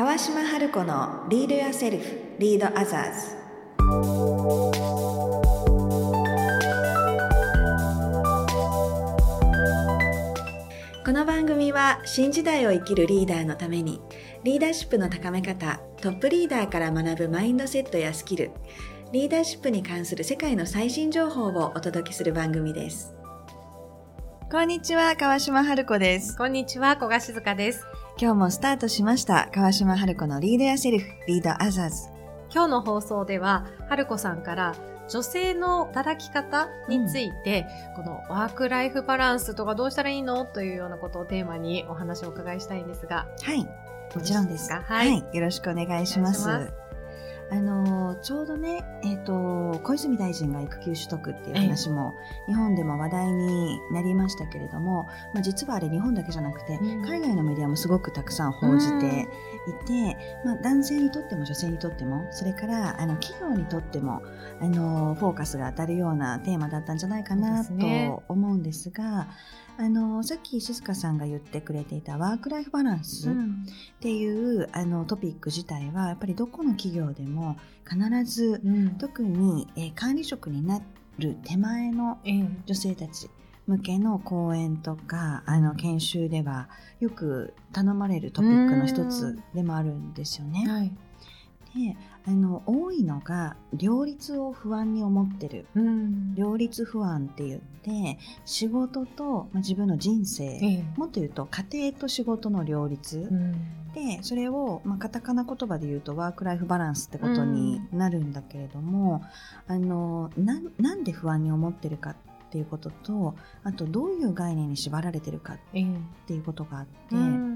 川島春子のリードやセルフリードアザーズ。この番組は新時代を生きるリーダーのためにリーダーシップの高め方トップリーダーから学ぶマインドセットやスキルリーダーシップに関する世界の最新情報をお届けする番組です。こんにちは川島春子です。こんにちは、小賀静香です。今日もスタートしました。川島春子のリードやセルフリードアザーズ今日の放送では、春子さんから女性の働き方について、このワークライフバランスとかどうしたらいいの？というようなことをテーマにお話をお伺いしたいんですが。はい。もちろんです。かは、はい。いよろしくお願いしますあのちょうどね、えっと小泉大臣が育休取得っていう話も日本でも話題になりましたけれども、まあ、実はあれ日本だけじゃなくて、うん。海外のメディアもすごくたくさん報じていて、まあ、男性にとっても女性にとってもそれからあの企業にとってもあのフォーカスが当たるようなテーマだったんじゃないかなと思うんですがあのさっき静香さんが言ってくれていたワークライフバランスっていうあのトピック自体はやっぱりどこの企業でも必ずうん特に、えー管理職になる手前のええ女性たち向けの講演とかあの研修ではよく頼まれるトピックの一つでもあるんですよね。はい。であの多いのが両立を不安に思ってる。うん。両立不安って言って仕事と、まあ、自分の人生、ええ。もっと言うと家庭と仕事の両立、うん。でそれを、まあ、カタカナ言葉で言うとワークライフバランスってことになるんだけれども、あのななんで不安に思ってるかっていうこととあとどういう概念に縛られてるかっええていうことがあって、うん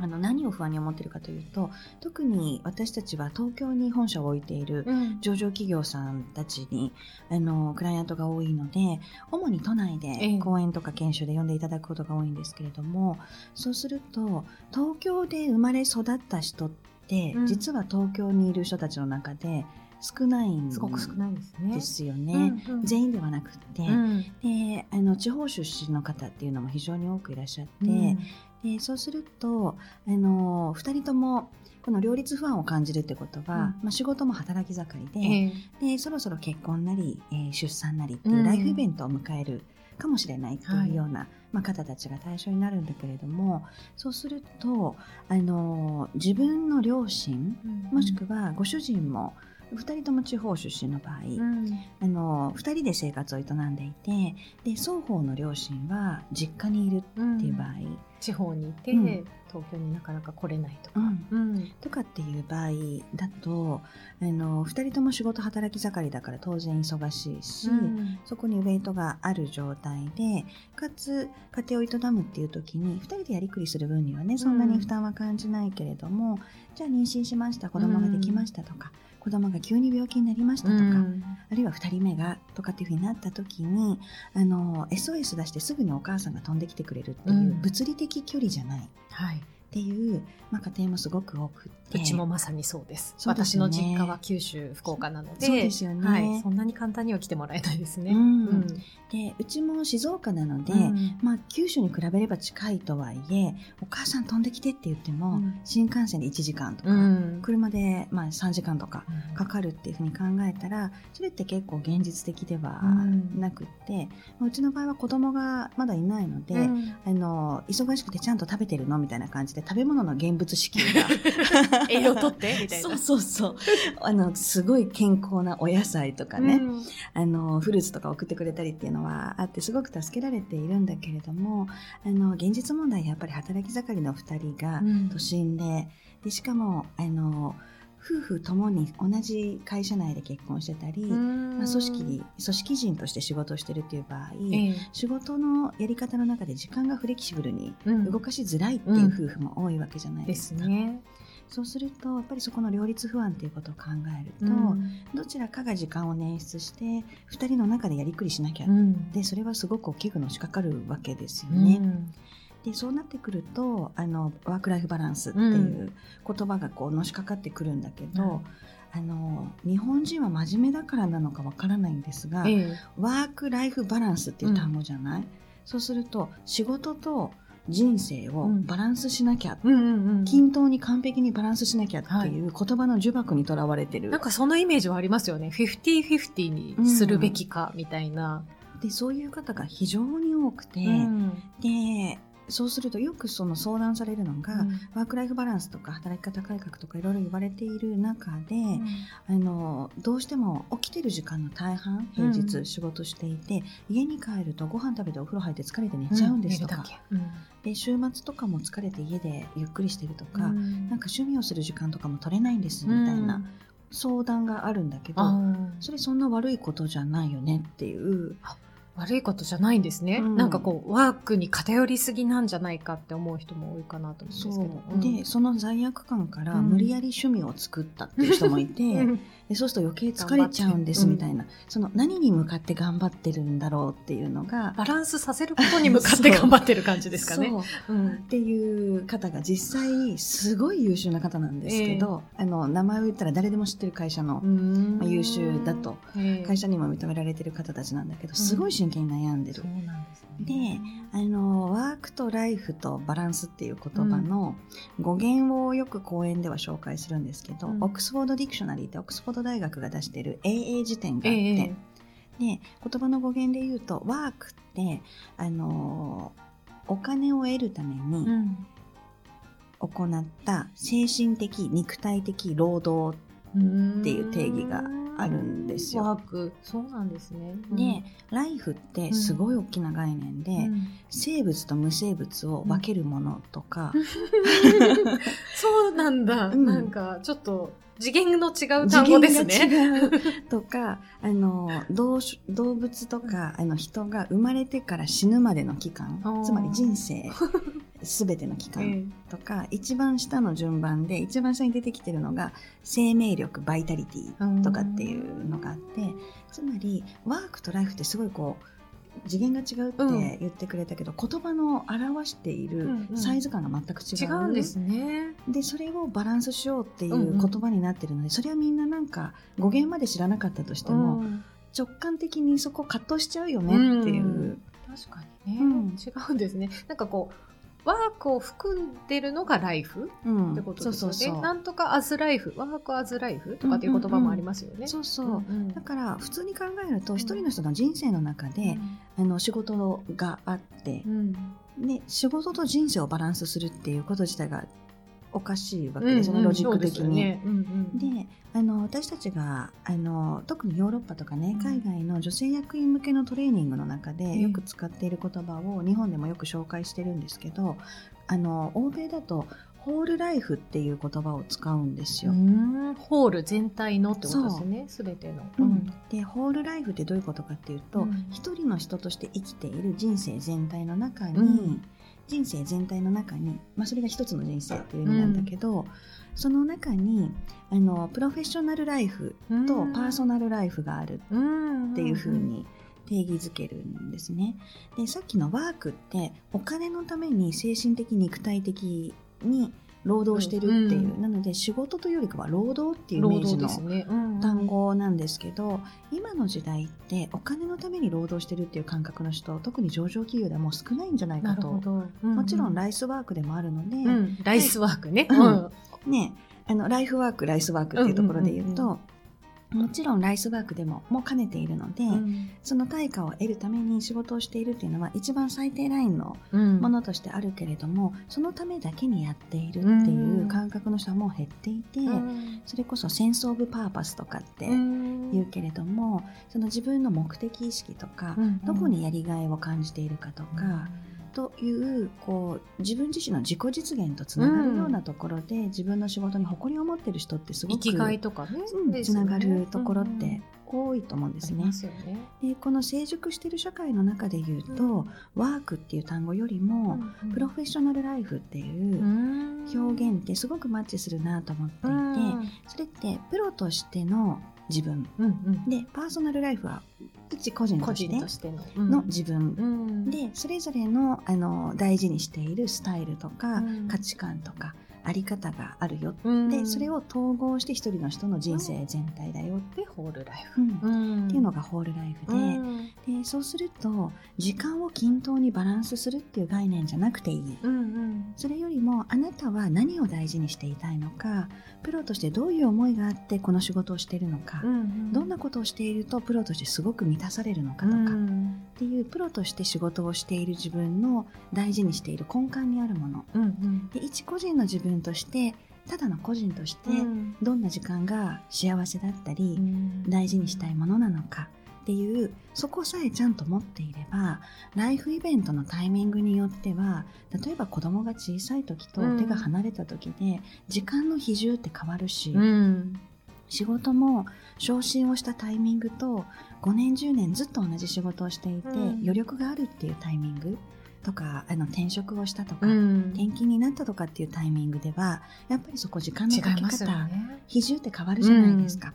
あの何を不安に思ってるかというと特に私たちは東京に本社を置いているうん。上場企業さんたちにあのクライアントが多いので主に都内えでえ講演とか研修で呼んでいただくことが多いんですけれども、そうすると東京で生まれ育った人って、うん。実は東京にいる人たちの中で少ないんすごく少ないですね。ですよね。うんうん。全員ではなくって、うん。であの地方出身の方っていうのも非常に多くいらっしゃって、うんでそうするとあの2人ともこの両立不安を感じるってことは、うん。まあ、仕事も働き盛りで,、ええ。でそろそろ結婚なり、えー出産なりってうん。いうライフイベントを迎えるかもしれないっていうような、まあ、方たちが対象になるんだけれどもそうするとあの自分の両親もしくはご主人も2人とも地方出身の場合、うん。あの2人で生活を営んでいてで双方の両親は実家にいるっていう場合、地方にいて、うん。東京になかなか来れないとか。うん。うんとかっていう場合だとあの2人とも仕事働き盛りだから当然忙しいし、うん。そこにウェイトがある状態でかつ家庭を営むっていう時に2人でやりくりする分にはねそんなに負担は感じないけれども、じゃあ妊娠しました子供ができましたとか、子供が急に病気になりましたとか、うん。あるいは2人目がとかっていうふうになった時にあの SOS 出してすぐにお母さんが飛んできてくれるっていう、うん。物理的距離じゃない。っはい。ていう、まあ、家庭もすごく多くって。うちもまさにそうです。そうです私の実家は九州、福岡なので、そうですよね。はい。そんなに簡単には来てもらえないですね。うん。うん。でうちも静岡なので、うん。まあ、九州に比べれば近いとはいえお母さん飛んできてって言っても、うん。新幹線で1時間とか、うん。車でまあ3時間とかうん。かかるっていうふうに考えたらそれって結構現実的ではうんなくって、まあうちの場合は子供がまだいないので、うん。あの忙しくてちゃんと食べてるのみたいな感じで食べ物の現物支給が。栄養取って？みたいな。そうそうそう。あのすごい健康なお野菜とかね、うん。あのフルーツとか送ってくれたりっていうのはあってすごく助けられているんだけれどもあの現実問題やっぱり働き盛りの2人がうん。都心で。でしかもあの夫婦ともに同じ会社内で結婚してたり、うんまあ、組織に組織人として仕事をしてるっていう場合、ええ仕事のやり方の中で時間がフレキシブルにうん動かしづらいっていう夫婦も多いわけじゃないでですか。すね。そうするとやっぱりそこの両立不安っていうことを考えると、うんどちらかが時間を捻出して2人の中でやりくりしなきゃ、うんでそれはすごく大きくのしかかるわけですようね。んでそうなってくるとあのワーク・ライフ・バランスっていう言葉がこうのしかかってくるんだけど、はい。あの日本人は真面目だからなのかわからないんですが、ええ。ワーク・ライフ・バランスっていう単語じゃない、そうすると仕事と人生をバランスしなきゃ、うんうんうん均等に完璧にバランスしなきゃっていう言葉の呪縛にとらわれてる、なんかそのイメージはありますよね。50-50にするべきか、みたいな。でそういう方が非常に多くて、うん。でそうするとよくその相談されるのが、うん。ワークライフバランスとか働き方改革とかいろいろ言われている中で、あのどうしても起きてる時間の大半平うん。日仕事していて、家に帰るとご飯食べてお風呂入って疲れて寝ちゃうんですとか、うん。で週末とかも疲れて家でゆっくりしてるとか、うん。なんか趣味をする時間とかも取れないんですみたいな相談があるんだけど、それそんな悪いことじゃないよねっていう悪いことじゃないんですね、うん。なんかこうワークに偏りすぎなんじゃないかって思う人も多いかなと思うんですそけど。う、でその罪悪感からうん無理やり趣味を作ったっていう人もいて、う んでそうすると余計疲れちゃうんですみたいな、その何に向かって頑張ってるんだろうっていうのがバランスさせることに向かって頑張ってる感じですかね。っていう方が実際すごい優秀な方なんですけど、あの名前を言ったら誰でも知ってる会社のまあ優秀だと。ええ。会社にも認められてる方たちなんだけどすごい真剣に悩んでる。であのワークとライフとバランスっていう言葉の語源をよく講演では紹介するんですけど、うん。 Oxford Dictionary ってオックスフォード大学が出してる AA 辞典があって、ええ。で言葉の語源で言うとワークってあのお金を得るためにうん。行った精神的肉体的労働っていう定義があるんですよ。ワーク、そうなんですね。で、ライフってすごい大きな概念で、うん。生物と無生物を分けるものとか、そうなんだ、うん。なんかちょっと次元の違う単語ですね。次元が違う。とか あの動植動物とかあの人が生まれてから死ぬまでの期間。つまり人生 すべての期間え。とか、一番下の順番で一番下に出てきてるのが生命力バイタリティとかっていうのがあってつまりワークとライフってすごいこう次元が違うって言ってくれたけど、言葉の表しているうんうんサイズ感が全く違う。違うんですね。でそれをバランスしようっていんううん言葉になってるので、それはみんななんか語源まで知らなかったとしても、うん直感的にそこ葛藤しちゃうよねっていう。うん確かにね、うん違うんですね。なんかこう、ワークを含んでるのがライフうん。ってことですよね。そうそうそう。なんとかアズライフ、ワークアズライフとかっていう言葉もありますよね。そうそう、うんうん。だから普通に考えると一人の人の人生の中で、あの仕事があってう、ん。で仕事と人生をバランスするっていうこと自体がおかしいわけですよね、うんうんロジック的に。でね。うんうん。であの私たちがあの特にヨーロッパとかねうん。海外の女性役員向けのトレーニングの中えでえよく使っている言葉を日本でもよく紹介してるんですけどあの欧米だとホールライフっていう言葉を使うんですよ。うんホール全体のってことですね、すべての。うん。でホールライフってどういうことかっていうと、うん。一人の人として生きている人生全体の中に、うん人生全体の中に、まあ、それが一つの人生っていう意味なんだけど、その中にあのプロフェッショナルライフうんとパーソナルライフがあるうんっていうふうに定義づけるんですね。でさっきのワークってお金のために精神的肉体的に労働してるっていう、うんなので仕事というよりかは労働っていうイ労メージの単語なんですけど今の時代ってお金のために労働してるっていう感覚の人特に上場企業ではもう少ないんじゃないかと。なるほど。もちろんライイスワークでもあるので、うん。ライスワークね。うん。ね、あのライフワークライスワークっていうところで言うと、うんうんもちろんライスワークでもも兼ねているので、うん。その対価を得るために仕事をしているっていうのは一番最低ラインのうんものとしてあるけれども、そのためだけにやっているっていう感覚の人はもう減っていて、うん。それこそセンス・オブ・パーパスとかってうん。言うけれども、その自分の目的意識とか、うんどこにやりがいを感じているかとか、というこう自分自身の自己実現とつながるようなところで、自分の仕事に誇りを持っている人ってすごく生きがいとかねうんつながるところっうんうんて多いと思うんですね。でこの成熟している社会の中で言うと、ワークっていう単語よりも、プロフェッショナルライフっていう表現ってすごくマッチするなと思っていて、それってプロとしての自分。うんうん。でパーソナルライフは一個人個として人としての。の自分、うん。でそれぞれのあの大事にしているスタイルとか、うん。価値観とかあり方があるよ、うん。でそれを統合して一人の人の人生全体だよ、でホールライフ、うん。んっていうのがホールライフで,、うん。でそうすると時間を均等にバランスするっていう概念じゃなくていい。うんうん。それよりもあなたは何を大事にしていたいのかプロとしてどういう思いがあってこの仕事をしているのか、うん。どんなことをしているとプロとしてすごく満たされるのかとか、うんっていうプロとして仕事をしている自分の大事にしている根幹にあるもの。うんうん。で一個人の自分としてただの個人としてうん。どんな時間が幸せだったり、うん。大事にしたいものなのかっていうそこさえちゃんと持っていればライフイベントのタイミングによっては例えば子供が小さい時とうん。手が離れた時で時間の比重って変わるし、うん仕事も昇進をしたタイミングと5年10年ずっと同じ仕事をしていて、うん余力があるっていうタイミングとかあの転職をしたとか、うん転勤になったとかっていうタイミングではやっぱりそこ時間の違かけ方、ね。比重って変わるじゃないですか。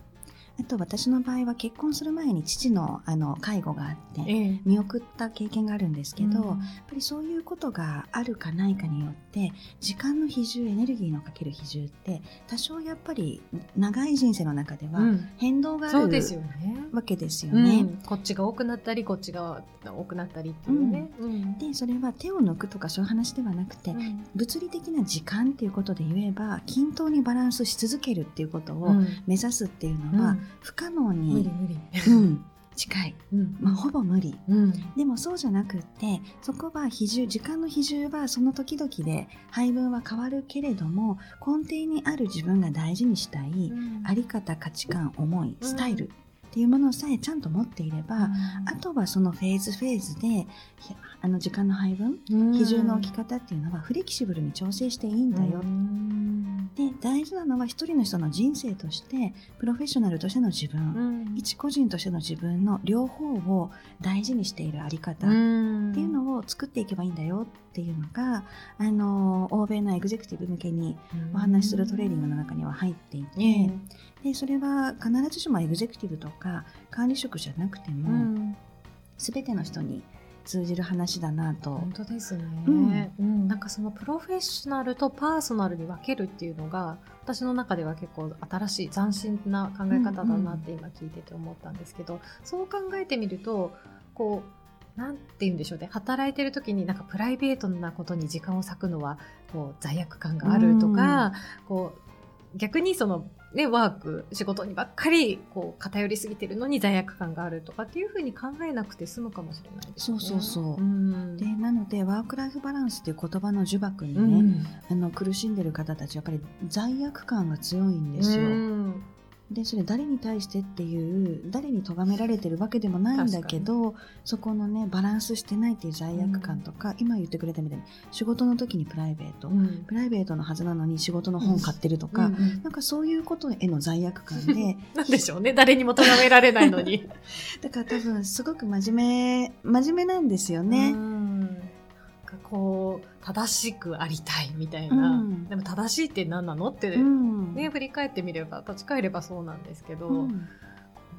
あと私の場合は結婚する前に父のあの介護があってええ。見送った経験があるんですけど、うん。やっぱりそういうことがあるかないかによって時間の比重エネルギーのかける比重って多少やっぱり長い人生の中ではうん。変動があるそうですよね。わけですようね。ん。こっちが多くなったりこっちが多くなったりっていうね。うん。でそれは手を抜くとかそういう話ではなくて、うん。物理的な時間っていうことで言えば均等にバランスし続けるっていうことをうん。目指すっていうのはうん不可能に、無理無理。うん近い、うん。まあ、ほぼ無理。うん。でもそうじゃなくってそこは比重時間の比重はその時々で配分は変わるけれども根底にある自分が大事にしたいあり方価値観思いスタイルっていうものさえちゃんと持っていれば、あとはそのフェーズフェーズでひあの時間の配分比重の置き方っていうのはフレキシブルに調整していいんだよ、うん。で大事なのは一人の人の人生としてプロフェッショナルとしての自分、うん。一個人としての自分の両方を大事にしているあり方っうん。ていうのを作っていけばいいんだよっていうのが、あの欧米のエグゼクティブ向けにお話しするトレーニングの中には入っていて、ええでそれは必ずしもエグゼクティブとか管理職じゃなくてうも、ん。全ての人に通じる話だなと。本。当ですね、ううん。んなんかそのプロフェッショナルとパーソナルに分けるっていうのが私の中では結構新しい斬新な考え方だなって今聞いてて思ったんですけど、そう考えてみるとこうなんて言うんでしょうね。働いてる時になんかプライベートなことに時間を割くのはこう罪悪感があるとか、こう逆にそのね、ワーク、仕事にばっかりこう偏りすぎてるのに罪悪感があるとかっていうふうに考えなくて済むかもしれないですね。そうそうそううんでなのでワーク・ライフ・バランスっていう言葉の呪縛にね、うんあの苦しんでる方たちやっぱり罪悪感が強いんですよ。うんでそれ誰に対してっていう誰に咎められてるわけでもないんだけどそこのねバランスしてないっていう罪悪感とか、今言ってくれたみたいに仕事の時にプライベート、うん。プライベートのはずなのに仕事の本買ってるとか、うん。うん。なんかそういうことへの罪悪感で なんでしょうね。誰にも咎められないのに。だから多分すごく真面目真面目なんですよね。こう正しくありたいみたいな、うん。でも正しいって何なのって、うん。ね、振り返ってみれば立ち返ればそうなんですけど、うん。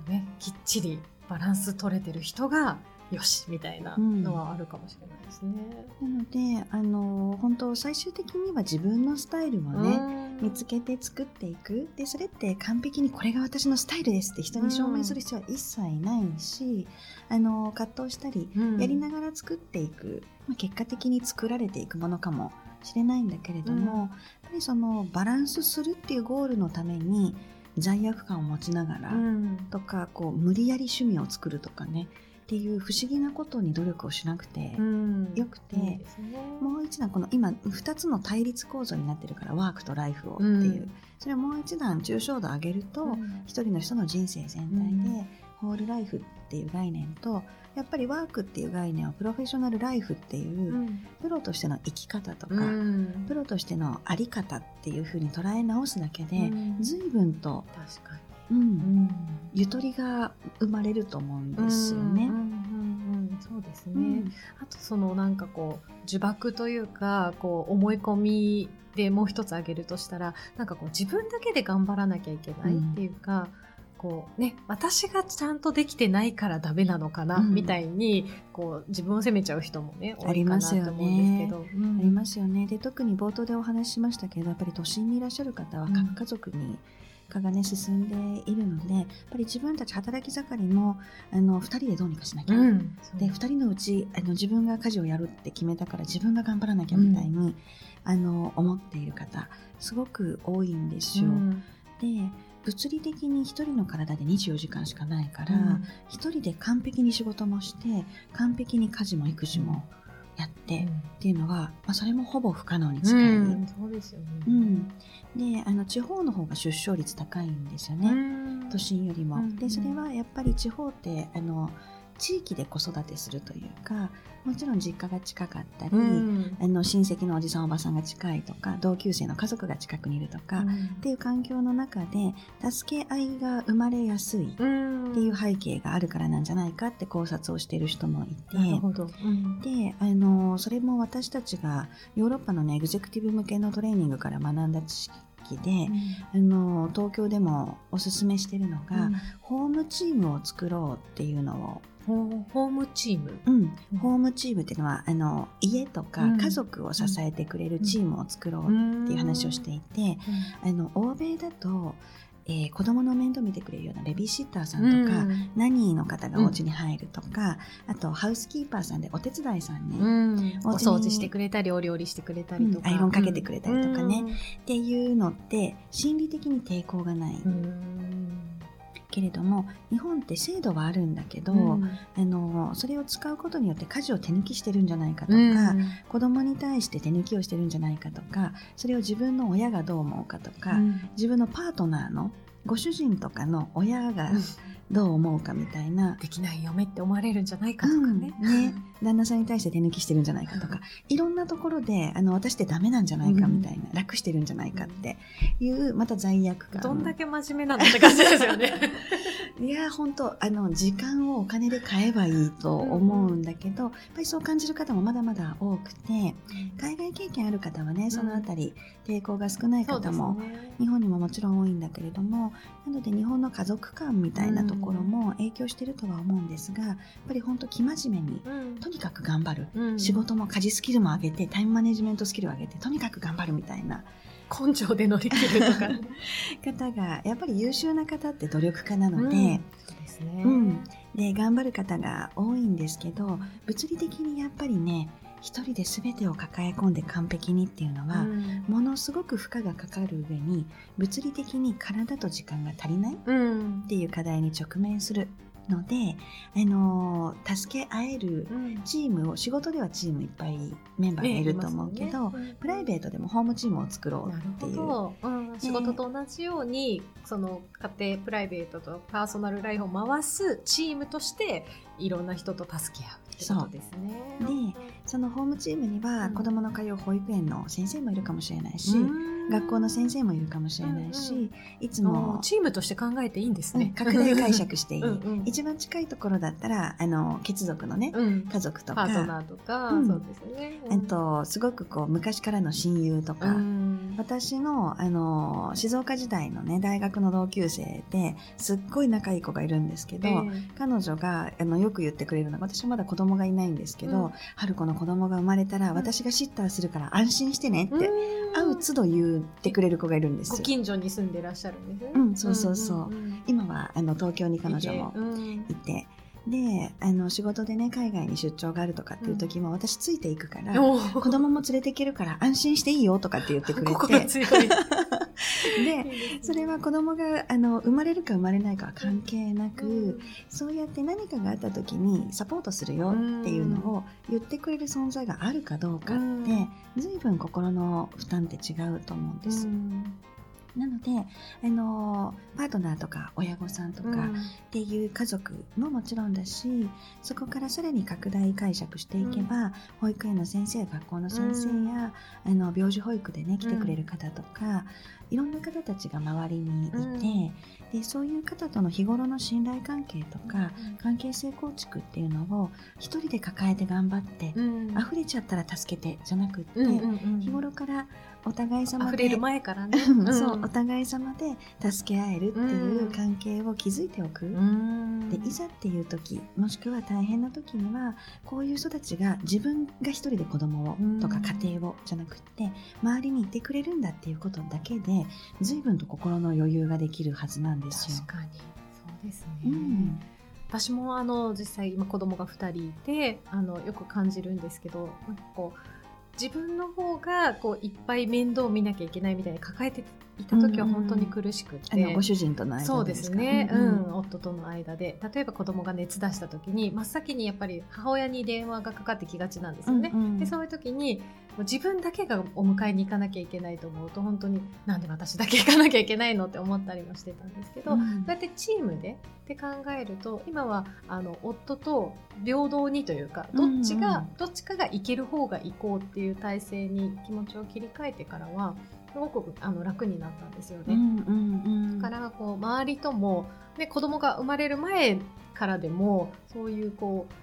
ね、きっちりバランス取れてる人がよしみたいなのはあるかもしれないですね。なのであの本当最終的には自分のスタイルをね、うん見つけて作っていく。でそれって完璧にこれが私のスタイルですって人に証明する必要は一切ないし、あの葛藤したりうん。やりながら作っていく、まあ、結果的に作られていくものかもしれないんだけれども、うん。やっぱりそのバランスするっていうゴールのために罪悪感を持ちながら、うん。とかこう無理やり趣味を作るとかねっていう不思議なことに努力をしなくて、うん。よくてもう一段この今2つの対立構造になってるからワークとライフをっていう、うん。それをもう一段抽象度上げると、うん。一人の人の人生全体で、うん。ホールライフっていう概念とやっぱりワークっていう概念をプロフェッショナルライフっていう、うん。プロとしての生き方とか、うん。プロとしての在り方っていうふうに捉え直すだけで、うん。随分と、確かうん。に、うんゆとりが生まれると思うんですよね。うん。うんうんうんそうですね、うん。あとそのなんかこう呪縛というかこう思い込みでもう一つ挙げるとしたらなんかこう自分だけで頑張らなきゃいけないっていうか、こうね、私がちゃんとできてないからダメなのかな、うん。みたいに、こう、自分を責めちゃう人もね、多あいかなりますよねと思うんですけど。うん。ありますよね。で特に冒頭でお話ししましたけどやっぱり都心にいらっしゃる方は家族に化がね進んでいるのでやっぱり自分たち働き盛りもあの2人でどうにかしなきゃ、うん。で2人のうちあの自分が家事をやるって決めたから自分が頑張らなきゃみたいに、あの思っている方すごく多いんですよ。うん。で物理的に1人の体で24時間しかないから、うん。一人で完璧に仕事もして完璧に家事も育児もやって、っていうのは、まあ、それもほぼ不可能に近い。うんそうですよね。うんであの地方の方が出生率高いんですよね、うん都心よりも。うんでそれはやっぱり地方ってあの地域で子育てするというかもちろん実家が近かったり、うん。あの親戚のおじさんおばさんが近いとか同級生の家族が近くにいるとか、っていう環境の中で助け合いが生まれやすいっうんていう背景があるからなんじゃないかって考察をしている人もいて。うん。であのそれも私たちがヨーロッパの、ね、エグゼクティブ向けのトレーニングから学んだ知識で、あの東京でもおすすめしてるのが、ホームチームを作ろうっていうのホーホームチーム？を、うん。うん。ホームチームっていうのはあの家とかうん。家族を支えてくれるチームを作ろうっていう話をしていて、あの欧米だと、えー子供の面倒見てくれるようなベビーシッターさんとか、うん。ナニーの方がお家に入るとか、あとハウスキーパーさんでお手伝いさん。ね、うんおお掃除してくれたり、お料理してくれたりとか。うんアイロンかけてくれたりとかね。っていうのって心理的に抵抗がない、うん。けれども日本って制度はあるんだけど、うん。あのそれを使うことによって家事を手抜きしてるんじゃないかとか、うん。子供に対して手抜きをしてるんじゃないかとかそれを自分の親がどう思うかとか、うん。自分のパートナーのご主人とかの親がどう思うかみたいな、できない嫁って思われるんじゃないかとかね。うんね。旦那さんに対して手抜きしてるんじゃないかとか。いろんなところであの私ってダメなんじゃないかみたいな、楽してるんじゃないかっていうまた罪悪感。どんだけ真面目なのって感じですよね。いや本当あの時間をお金で買えばいいと思うんだけど、やっぱりそう感じる方もまだまだ多くて海外経験ある方はねそのあたり抵抗が少ない方も、ね。日本にももちろん多いんだけれどもなので日本の家族観みたいなところも影響してるとは思うんですがやっぱり本当生真面目にうん。とにかく頑張る、うん。仕事も家事スキルも上げてタイムマネジメントスキルを上げてとにかく頑張るみたいな根性で乗り切るとか。方がやっぱり優秀な方って努力家なので、うんそうですね。うんで頑張る方が多いんですけど物理的にやっぱりね一人で全てを抱え込んで完璧にっていうのは、うんものすごく負荷がかかる上に物理的に体と時間が足りないっうんていう課題に直面するので、あのー助け合えるうん。チームを仕事ではチームいっぱいメンバーがいると思うけど、プライベートでもホームチームを作ろうっていう。うん、仕事と同じようにその家庭プライベートとパーソナルライフを回すチームとしていろんな人と助け合うってことですね。でそのホームチームにはうん。子どもの通う保育園の先生もいるかもしれないし、うん。学校の先生もいるかもしれないし、うんうんいつもチームとして考えていいんですうんね。拡大解釈していい。うんうん一番近いところだったらあの血族のね、うん。家族とか。パートナーとか、うん。そうですね。えっとすごくこう昔からの親友とか、うん。私のあの静岡時代のね大学の同級生ですっごい仲いい子がいるんですけど、ええ。彼女があのよく言ってくれるのが私まだ子供がいないんですけど、うん。春子の子供が生まれたら、うん私がシッターするから安心してねって、うん会う都度言ってくれる子がいるんですよ。ご近所に住んでらっしゃるんですね。うんそうそうそうんん今はあの東京に彼女もうんいて。であの仕事でね海外に出張があるとかっていう時も、私ついていくから子供も連れていけるから安心していいよとかって言ってくれ心て 強い。でそれは子供があの生まれるか生まれないかは関係なく、そうやって何かがあった時にサポートするよっていうのを言ってくれる存在があるかどうかって、うん。随分心の負担って違うと思うんです。うんなのであのパートナーとか親御さんとかっていう家族ももちろんだしそこからさらに拡大解釈していけば、保育園の先生学校の先生や、あの病児保育でね来てくれる方とか、いろんな方たちが周りにいて、うん。でそういう方との日頃の信頼関係とか、関係性構築っていうのを一人で抱えて頑張って、うん。溢れちゃったら助けてじゃなくって、日頃からお互い様で溢れる前からね。うんそうお互い様で助け合えるっていう関係を築いておく、うんでいざっていう時もしくは大変な時にはこういう人たちが自分が一人で子供をとかうん家庭をじゃなくって周りにいてくれるんだっていうことだけで随分と心の余裕ができるはずなんですよ。確かに。そうですね。うん私もあの実際今子供が2人いてあのよく感じるんですけどなんかこう自分の方がこういっぱい面倒を見なきゃいけないみたいに抱えていた時は本当に苦しくて、あのご主人との間そうでですね、ううん。ん夫との間で。例えば子供が熱出した時に真っ先にやっぱり母親に電話がかかってきがちなんですよね。うんうん。でそういう時に自分だけがお迎えに行かなきゃいけないと思うと本当になんで私だけ行かなきゃいけないのって思ったりもしてたんですけど、うん。そうやってチームでって考えると今はあの夫と平等にというかどっちが、うんうん。どっちかが行ける方が行こうっていう体制に気持ちを切り替えてからはすごくあの楽になったんですよね。うんうんうんだからこう周りとも、ね、子供が生まれる前からでもそういうこう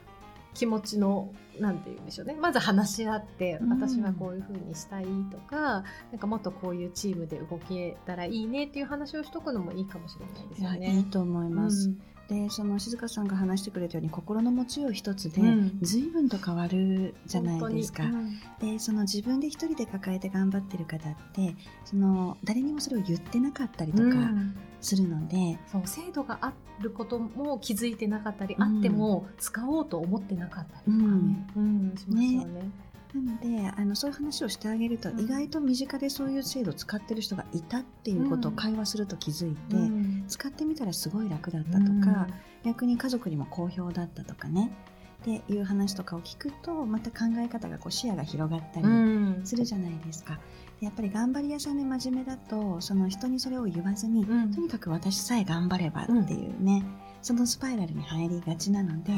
気持ちのなんて言うんでしょうねまず話し合ってうん私はこういうふうにしたいとか、なんかもっとこういうチームで動けたらいいねっていう話をしとくのもいいかもしれないですよね。いいと思います。うんでその静香さんが話してくれたように心の持ちよう一つで、うん。随分と変わるじゃないですか。本当に。でその自分で一人で抱えて頑張ってる方ってその誰にもそれを言ってなかったりとかうん。するので、そう制度があることも気づいてなかったり、うんあっても使おうと思ってなかったりとかね、うん。しますよね。なのであのそういう話をしてあげると、うん。意外と身近でそういう制度を使ってる人がいたっていうことをうん。会話すると気づいて、うん使ってみたらすごい楽だったとか、逆に家族にも好評だったとかね。っていう話とかを聞くとまた考え方がこう視野が広がったりうん。するじゃないですか。でやっぱり頑張り屋さんで真面目だとその人にそれを言わずに、うん。とにかく私さえ頑張ればっていうね、そのスパイラルに入りがちなので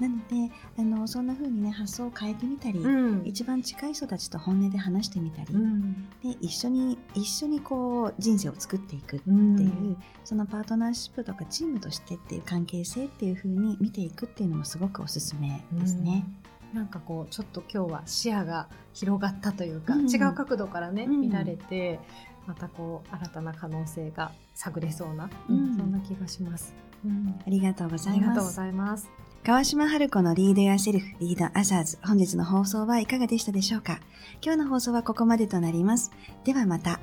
なのであのそんな風にね発想を変えてみたり、にうん一番近い人たちと本音で話してみたり、うんで一緒に一緒にこう人生を作っていくってういうんそのパートナーシップとかチームとしてっていう関係性っていう風に見ていくっていうのもすごくおすすめですね。なんかこうちょっと今日は視野が広がったというか、うん違う角度からね、うん見られてまたこう新たな可能性が探れそうな、うんそんな気がします。うんありがとうございありがとうごます。ざいます。川島春子のリードやセルフ、リードアザーズ。本日の放送はいかがでしたでしょうか？今日の放送はここまでとなります。ではまた。